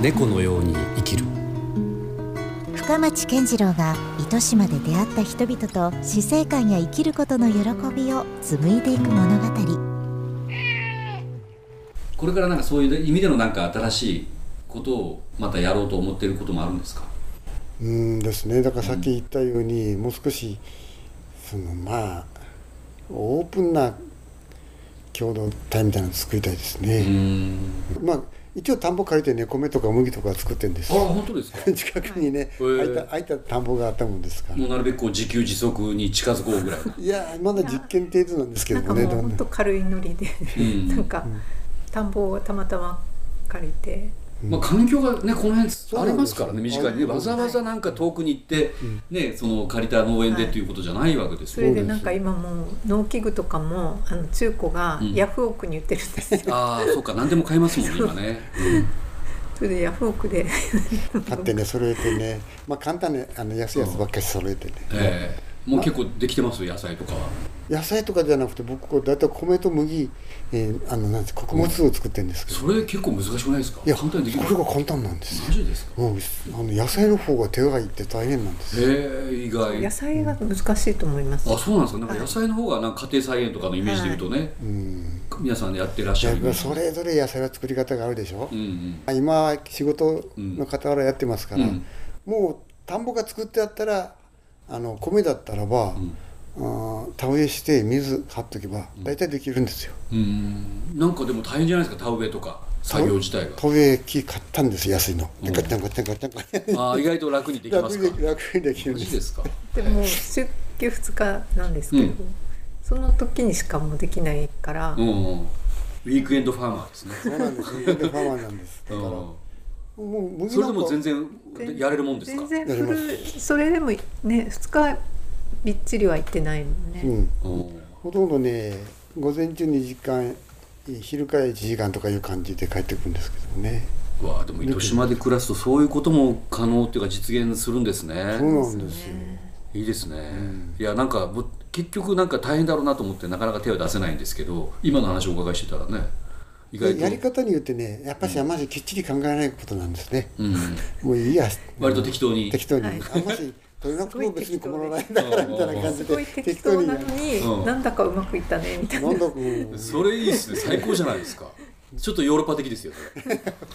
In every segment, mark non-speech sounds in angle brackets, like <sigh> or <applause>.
猫のように生きる。深町健次郎が糸島で出会った人々と死生観や生きることの喜びを紡いでいく物語。これからなんかそういう意味でのなんか新しいことをまたやろうと思っていることもあるんですか？うんですね。だからさっき言ったように、もう少しそのまあオープンな共同体みたいなのを作りたいですうね、ん。まあ一応田んぼ借りてね米とか麦とか作ってるんですあ本当ですか？<laughs> 近くにね、はい。空いた空いた田んぼがあったもんですから。もうなるべくこう自給自足に近づこうぐらいいやまだ実験程度なんですけなんかもうどもねどんどん。本当軽いノリで、うん。なんか田んぼをたまたま借りてまあ、環境がねこの辺ありますからね身近に。ねあわざわざなんか遠くに行って、ねその借りた農園でっていうことじゃないわけですよ、それでなんか今もう農機具とかもあの中古がうん。ヤフオクに売ってるんですよ、ああそうか何でも買えますもんね今ね、それでヤフオクで。買ってね揃えてね。まあ簡単にあの安いやつばっかり揃えてね、ええ。もう結構できてます野菜とかは野菜とかじゃなくて僕こう大体米と麦、えーあのなんて穀物を作ってるんですけど、それ結構難しくないですか？いや簡単にできる。これが簡単なんですよ。マジですか？もうあの野菜の方が手がいって大変なんですよ。へえ意外。野菜が難しいと思います。あそうなんですか？なんか野菜の方がなんか家庭菜園とかのイメージで言うとね、うん。皆さんでやってらっしゃる。それぞれ野菜は作り方があるでしょ、うんうん。今は仕事の傍らやってますから、うん。もう田んぼが作ってあったらあの米だったらば、ん。あー田植えして水張っとけば大体できるんですよ、うん。なんかでも大変じゃないですか田植えとか作業自体が。田植え機買ったんです安いの、でガッチャンガッチャンガッチャンガッチャン。あー意外と楽にできますか？楽に楽にできるんです。マジですか？でも出家2日なんですけど、うん。その時にしかもうできないから、うんうん。ウィークエンドファーマーですね。そうなんです。よでファーマーなんです。<laughs> だから、うんもう麦それでも全然やれるもんですか？全然それでもね2日びっちりは行ってないもんね、うん。うん。ほとんどね午前中2時間昼から1時間とかいう感じで帰ってくるんですけどね。うわあでも糸島で暮らすとそういうことも可能っていうか実現するんですね。そうなんですよ。いいですね、いやなんかぼ結局なんか大変だろうなと思ってなかなか手を出せないんですけど今の話をお伺いしてたらね意外と。やり方によってねやっぱしあんまりきっちり考えないことなんですね、うん、<laughs> もういいや。割と適当に。適当に、はい。あんまし取れなくても別に困らないんだからみたいな感じすごいで適当なのに、うんなんだかうまくいったねみたいな。なんだかう。んそれいいっすね。最高じゃないですか。ちょっとヨーロッパ的ですよ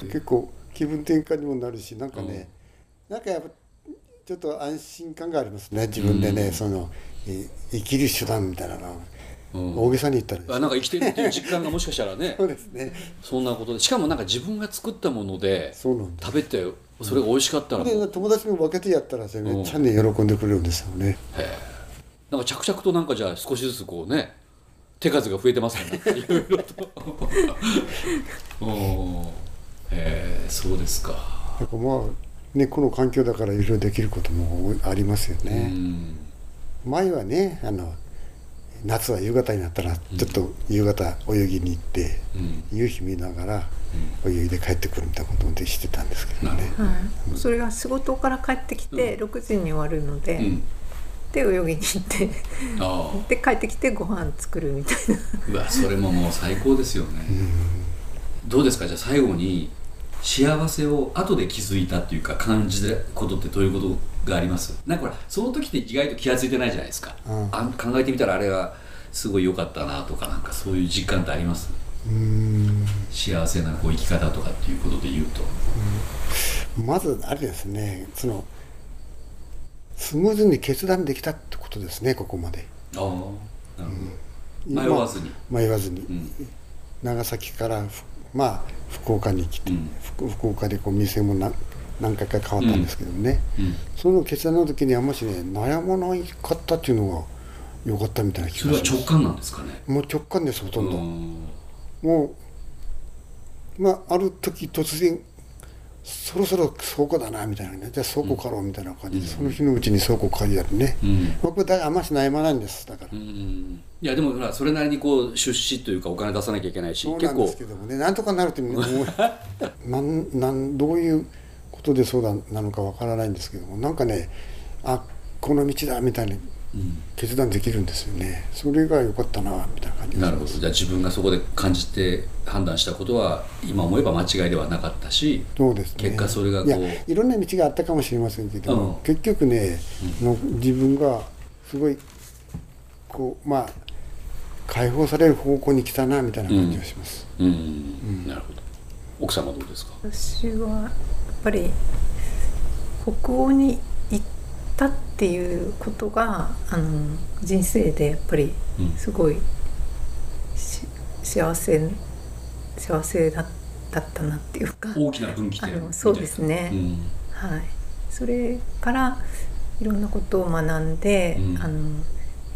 結構気分転換にもなるしなんかね、なんかやっぱちょっと安心感がありますね自分でね、そのえ生きる手段みたいなの、うん。大げさに言ったらあなんか生きてるっていう実感がもしかしたらね。<laughs> そうですね。そんなことで。しかもなんか自分が作ったものでそうなんです。食べてそれが美味しかったらも。うで友達にも分けてやったらめっちゃね喜んでくれるんですよね、なんか着々となんかじゃあ少しずつこうね手数が増えてますね。<laughs> いろいろと。へえそうですか。だからまあねこの環境だからいろいろできることもありますようね、ん。前はねあの夏は夕方になったらちょっと夕方泳ぎに行って、うん。夕日見ながら泳いで帰ってくるみたいなこともでしてたんですけどね、はい、それが仕事から帰ってきて6時に終わるので、うん。で泳ぎに行って <laughs> で帰ってきてご飯作るみたいな。うわそれももう最高ですよね。どうですか？じゃあ最後に幸せを後で気づいたっていうか感じたことってどういうことがあります？なんかほらその時って意外と気が付いてないじゃないですか、うん。あ考えてみたらあれはすごい良かったなとかなんかそういう実感ってあります？うーん。幸せなこう生き方とかっていうことで言うと。まずあれですねそのスムーズに決断できたってことですねここまで。ああなるほど。迷わずに。まあ迷わずに、ん。長崎からふまあ福岡に来て、うん。福福岡でこう店も何何回か変わったんですけどね、うん。その決断の時にあんましね悩まないかったっていうのが良かったみたいな気それはがします。直感なんですかね？もう直感ですほとんど、うんもうまあある時突然そろそろ倉庫だなみたいなね。じゃあ倉庫借ろうみたいな感じで、その日のうちに倉庫借りやるね、うん。僕だからあんまし悩まないんですだから、うんいやでもほらそれなりにこう出資というかお金出さなきゃいけないし結構そうなんですけどもねなんとかなるって思うなんなんどういうことでそうだなのかわからないんですけどもなんかねあこの道だみたいにうん決断できるんですよね。それが良かったなみたいな感じがなるほど。じゃあ自分がそこで感じて判断したことは今思えば間違いではなかったしそうですね。結果それがこういやいろんな道があったかもしれませんけど、うん。結局ね、の自分がすごいこうまあ解放される方向に来たなみたいな感じがします、うん、なるほど。奥様はどうですか？私はやっぱり北欧に行ったっていうことがあの人生でやっぱりうん。すごいし幸せ幸せだだったなっていうか大きな分岐点。そうですね。うん。はい、それからいろんなことを学んで、うん。あの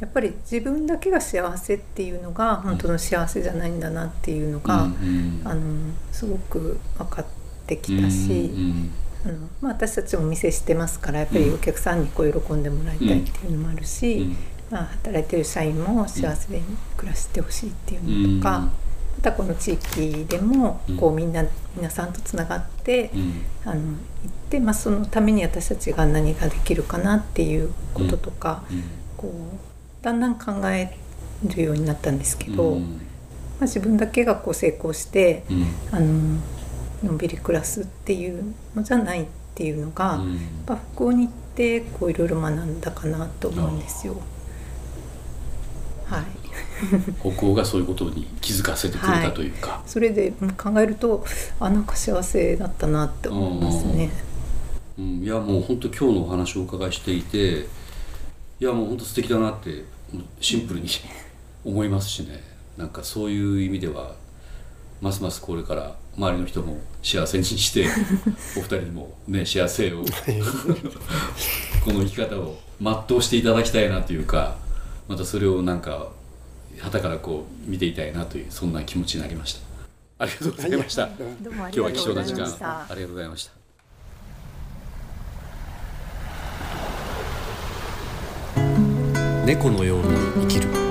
やっぱり自分だけが幸せっていうのが本当の幸せじゃないんだなっていうのが、うんあのすごく分かってきたし、うんあのまあ、私たちお店してますからやっぱりお客さんにこう喜んでもらいたいっていうのもあるし、うん。まあ、働いてる社員も幸せに暮らしてほしいっていうのとか、うん。またこの地域でもうん。こうみんな皆さんとつながって、うん。あの行って、まあ、そのために私たちが何ができるかなっていうこととか、うん。こうだんだん考えるようになったんですけど、うん。まあ、自分だけがこう成功してうん。あののんびり暮らすっていうのじゃないっていうのが、うん。やっぱ北欧に行ってこういろいろ学んだかなと思うんですよ。はい、<laughs> 北欧がそういうことに気づかせてくれたというか、それでうん考えるとあなんか幸せだったなって思いますね。うん、いやもう本当今日のお話をお伺いしていていやもう本当素敵だなってシンプルに思いますしね。なんかそういう意味ではますますこれから周りの人も幸せにして <laughs> お二人にもね幸せをこの生き方を全うしていただきたいなというかまたそれをなんか旗からこう見ていたいなというそんな気持ちになりました。ありがとうございました。今日は貴重な時間あ。りがとうございました。猫のように生きる